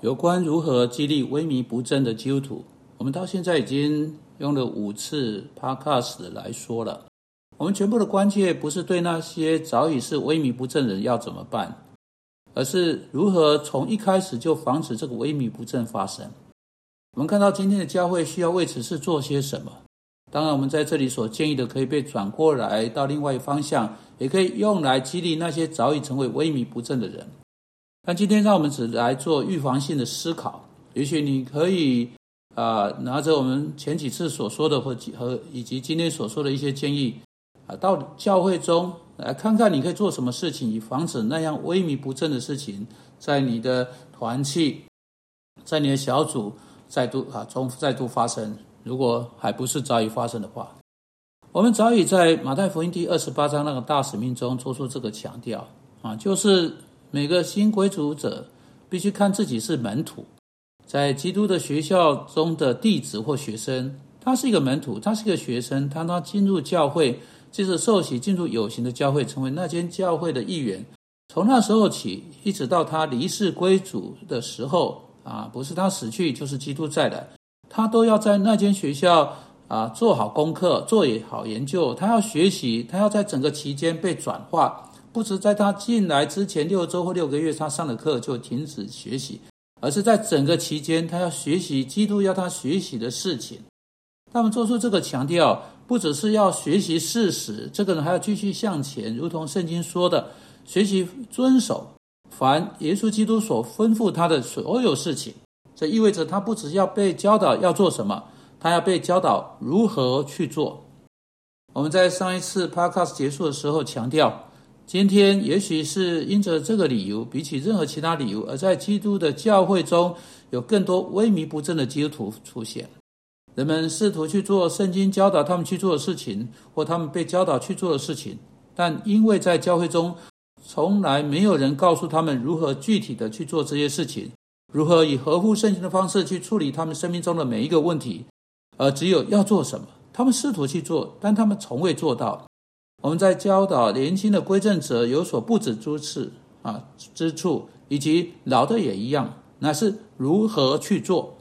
有关如何激励萎靡不振的基督徒，我们到现在已经用了五次 Podcast 来说了。我们全部的关切不是对那些早已是萎靡不振的人要怎么办，而是如何从一开始就防止这个萎靡不振发生。我们看到今天的教会需要为此事做些什么？当然，我们在这里所建议的可以被转过来到另外一方向，也可以用来激励那些早已成为萎靡不振的人。但今天让我们只来做预防性的思考。也许你可以啊，拿着我们前几次所说的或几和以及今天所说的一些建议啊，到教会中来看看你可以做什么事情，以防止那样萎靡不振的事情在你的团契、在你的小组再度啊重再度发生。如果还不是早已发生的话，我们早已在马太福音第二十八章那个大使命中做出这个强调啊，就是每个新归主者必须看自己是门徒，在基督的学校中的弟子或学生，他是一个门徒，他是一个学生，他他进入教会，即使受洗进入有形的教会，成为那间教会的一员，从那时候起，一直到他离世归主的时候啊，不是他死去，就是基督在的。他都要在那间学校啊做好功课，做也好研究。他要学习，他要在整个期间被转化，不止在他进来之前六周或六个月他上的课就停止学习，而是在整个期间他要学习基督要他学习的事情。他们做出这个强调，不只是要学习事实，这个人还要继续向前，如同圣经说的，学习遵守凡耶稣基督所吩咐他的所有事情。这意味着他不只要被教导要做什么，他要被教导如何去做。我们在上一次 podcast 结束的时候强调，今天也许是因着这个理由，比起任何其他理由，而在基督的教会中有更多萎靡不振的基督徒出现。人们试图去做圣经教导他们去做的事情，或他们被教导去做的事情，但因为在教会中从来没有人告诉他们如何具体的去做这些事情。如何以合乎圣经的方式去处理他们生命中的每一个问题？而只有要做什么，他们试图去做，但他们从未做到。我们在教导年轻的归正者有所不止之处啊之处，以及老的也一样，那是如何去做？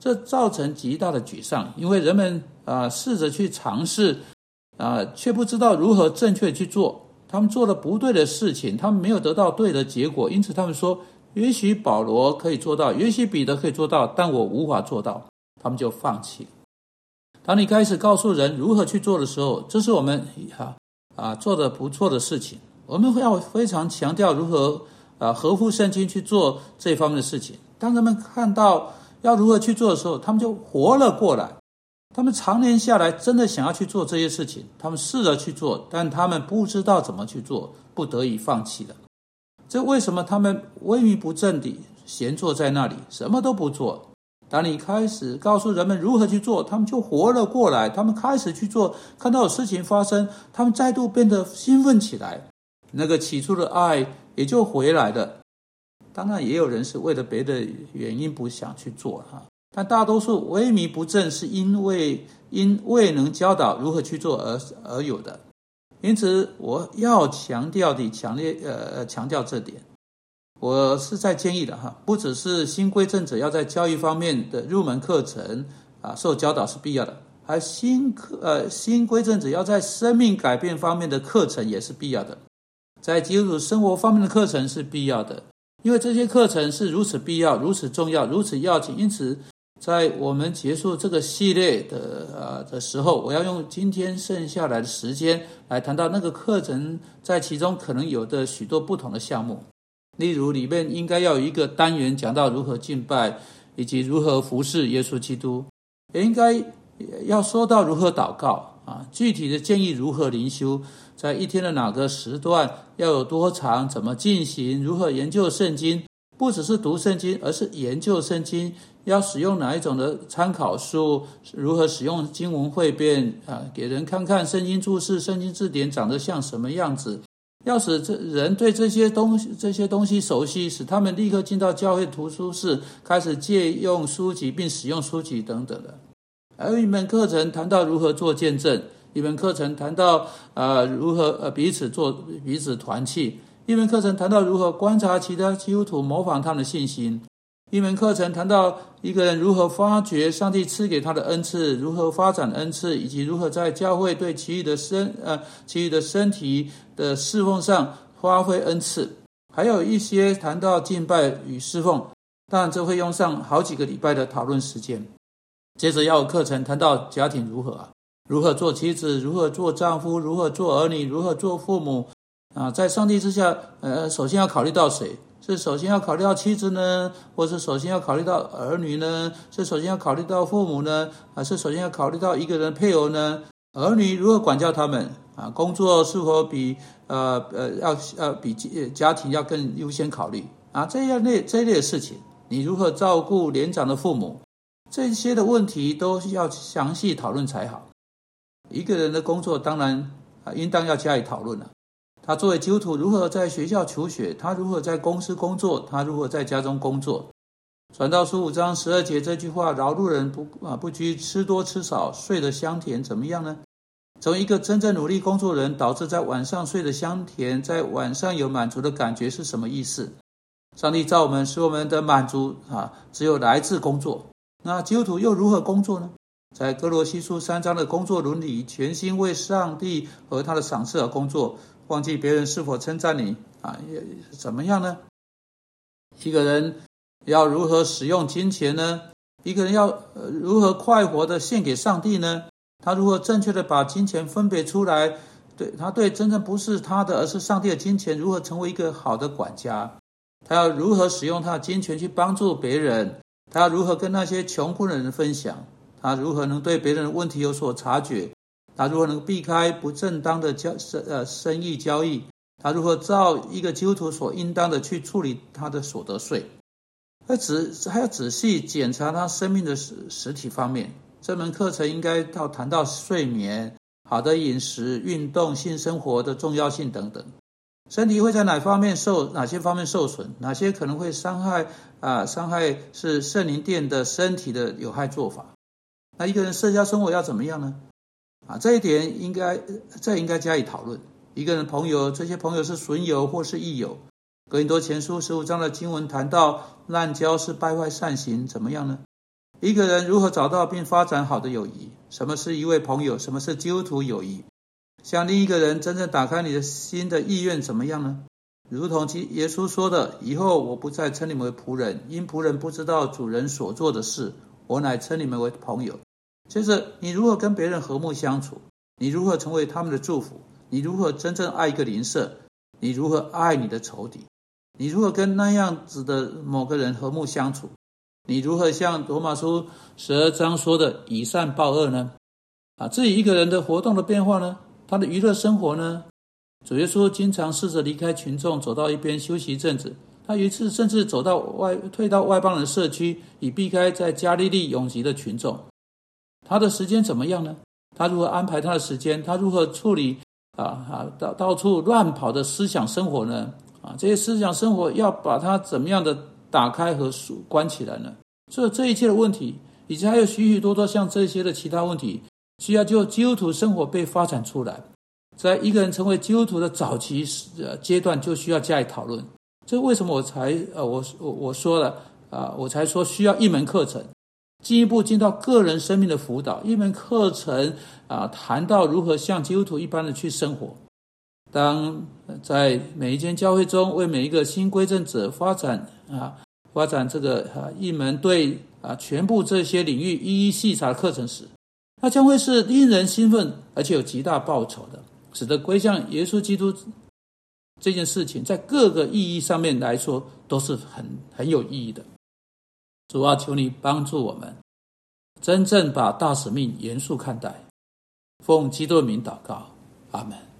这造成极大的沮丧，因为人们啊试着去尝试啊，却不知道如何正确去做。他们做了不对的事情，他们没有得到对的结果，因此他们说。也许保罗可以做到，也许彼得可以做到，但我无法做到，他们就放弃。当你开始告诉人如何去做的时候，这是我们哈啊做的不错的事情。我们会要非常强调如何啊合乎圣经去做这方面的事情。当人们看到要如何去做的时候，他们就活了过来。他们常年下来真的想要去做这些事情，他们试着去做，但他们不知道怎么去做，不得已放弃了。这为什么他们萎靡不振地闲坐在那里，什么都不做？当你开始告诉人们如何去做，他们就活了过来。他们开始去做，看到有事情发生，他们再度变得兴奋起来。那个起初的爱也就回来了。当然，也有人是为了别的原因不想去做哈，但大多数萎靡不振是因为因未能教导如何去做而而有的。因此，我要强调的强烈呃强调这点，我是在建议的哈，不只是新规正者要在教育方面的入门课程啊受教导是必要的，还新课呃新规正者要在生命改变方面的课程也是必要的，在基督徒生活方面的课程是必要的，因为这些课程是如此必要、如此重要、如此要紧，因此。在我们结束这个系列的呃的时候，我要用今天剩下来的时间来谈到那个课程在其中可能有的许多不同的项目。例如，里面应该要有一个单元讲到如何敬拜，以及如何服侍耶稣基督；也应该要说到如何祷告啊，具体的建议如何灵修，在一天的哪个时段要有多长，怎么进行，如何研究圣经。不只是读圣经，而是研究圣经。要使用哪一种的参考书？如何使用经文汇编啊？给人看看圣经注释、圣经字典长得像什么样子？要使这人对这些东西、这些东西熟悉，使他们立刻进到教会图书室，开始借用书籍并使用书籍等等的。还有一门课程谈到如何做见证，一门课程谈到呃如何呃彼此做彼此团契。一门课程谈到如何观察其他基督徒，模仿他们的信心；一门课程谈到一个人如何发掘上帝赐给他的恩赐，如何发展恩赐，以及如何在教会对其余的身呃其余的身体的侍奉上发挥恩赐。还有一些谈到敬拜与侍奉，当然这会用上好几个礼拜的讨论时间。接着要课程谈到家庭如何啊，如何做妻子，如何做丈夫，如何做儿女，如何做父母啊，在上帝之下，呃，首先要考虑到谁？是首先要考虑到妻子呢，或是首先要考虑到儿女呢？是首先要考虑到父母呢？还是首先要考虑到一个人配偶呢？儿女如何管教他们？啊，工作是否比呃呃要呃比家庭要更优先考虑？啊，这样类这一类的事情，你如何照顾年长的父母？这些的问题都要详细讨论才好。一个人的工作当然啊，应当要加以讨论了。他作为基督徒，如何在学校求学？他如何在公司工作？他如何在家中工作？传道书五章十二节这句话：“饶路人不啊不拘吃多吃少，睡得香甜，怎么样呢？”从一个真正努力工作人，导致在晚上睡得香甜，在晚上有满足的感觉是什么意思？上帝造我们，使我们的满足啊，只有来自工作。那基督徒又如何工作呢？在哥罗西书三章的工作伦理，全心为上帝和他的赏赐而工作。忘记别人是否称赞你啊？也怎么样呢？一个人要如何使用金钱呢？一个人要如何快活的献给上帝呢？他如何正确的把金钱分别出来？对他对真正不是他的，而是上帝的金钱，如何成为一个好的管家？他要如何使用他的金钱去帮助别人？他要如何跟那些穷苦的人分享？他如何能对别人的问题有所察觉？他如何能避开不正当的交生呃生意交易？他如何照一个基督徒所应当的去处理他的所得税？他仔还要仔细检查他生命的实实体方面。这门课程应该到谈到睡眠、好的饮食、运动、性生活的重要性等等。身体会在哪方面受哪些方面受损？哪些可能会伤害啊？伤害是圣灵殿的身体的有害做法。那一个人社交生活要怎么样呢？啊，这一点应该这应该加以讨论。一个人朋友，这些朋友是损友或是益友。格林多前书十五章的经文谈到，滥交是败坏善行，怎么样呢？一个人如何找到并发展好的友谊？什么是一位朋友？什么是基督徒友谊？向另一个人真正打开你的心的意愿怎么样呢？如同其耶稣说的：“以后我不再称你们为仆人，因仆人不知道主人所做的事，我乃称你们为朋友。”接着，你如何跟别人和睦相处？你如何成为他们的祝福？你如何真正爱一个邻舍？你如何爱你的仇敌？你如何跟那样子的某个人和睦相处？你如何像罗马书十二章说的以善报恶呢？啊，自己一个人的活动的变化呢？他的娱乐生活呢？主耶稣经常试着离开群众，走到一边休息一阵子。他有一次甚至走到外，退到外邦人社区，以避开在加利利拥挤的群众。他的时间怎么样呢？他如何安排他的时间？他如何处理啊啊到到处乱跑的思想生活呢？啊，这些思想生活要把它怎么样的打开和关起来呢？所以这一切的问题，以及还有许许多多像这些的其他问题，需要就基督徒生活被发展出来。在一个人成为基督徒的早期呃阶段，就需要加以讨论。这为什么我才呃我我我说了啊，我才说需要一门课程。进一步进到个人生命的辅导，一门课程啊，谈到如何像基督徒一般的去生活。当在每一间教会中为每一个新归正者发展啊，发展这个啊一门对啊全部这些领域一一细查的课程时，那将会是令人兴奋而且有极大报酬的，使得归向耶稣基督这件事情在各个意义上面来说都是很很有意义的。主啊，求你帮助我们，真正把大使命严肃看待。奉基督的名祷告，阿门。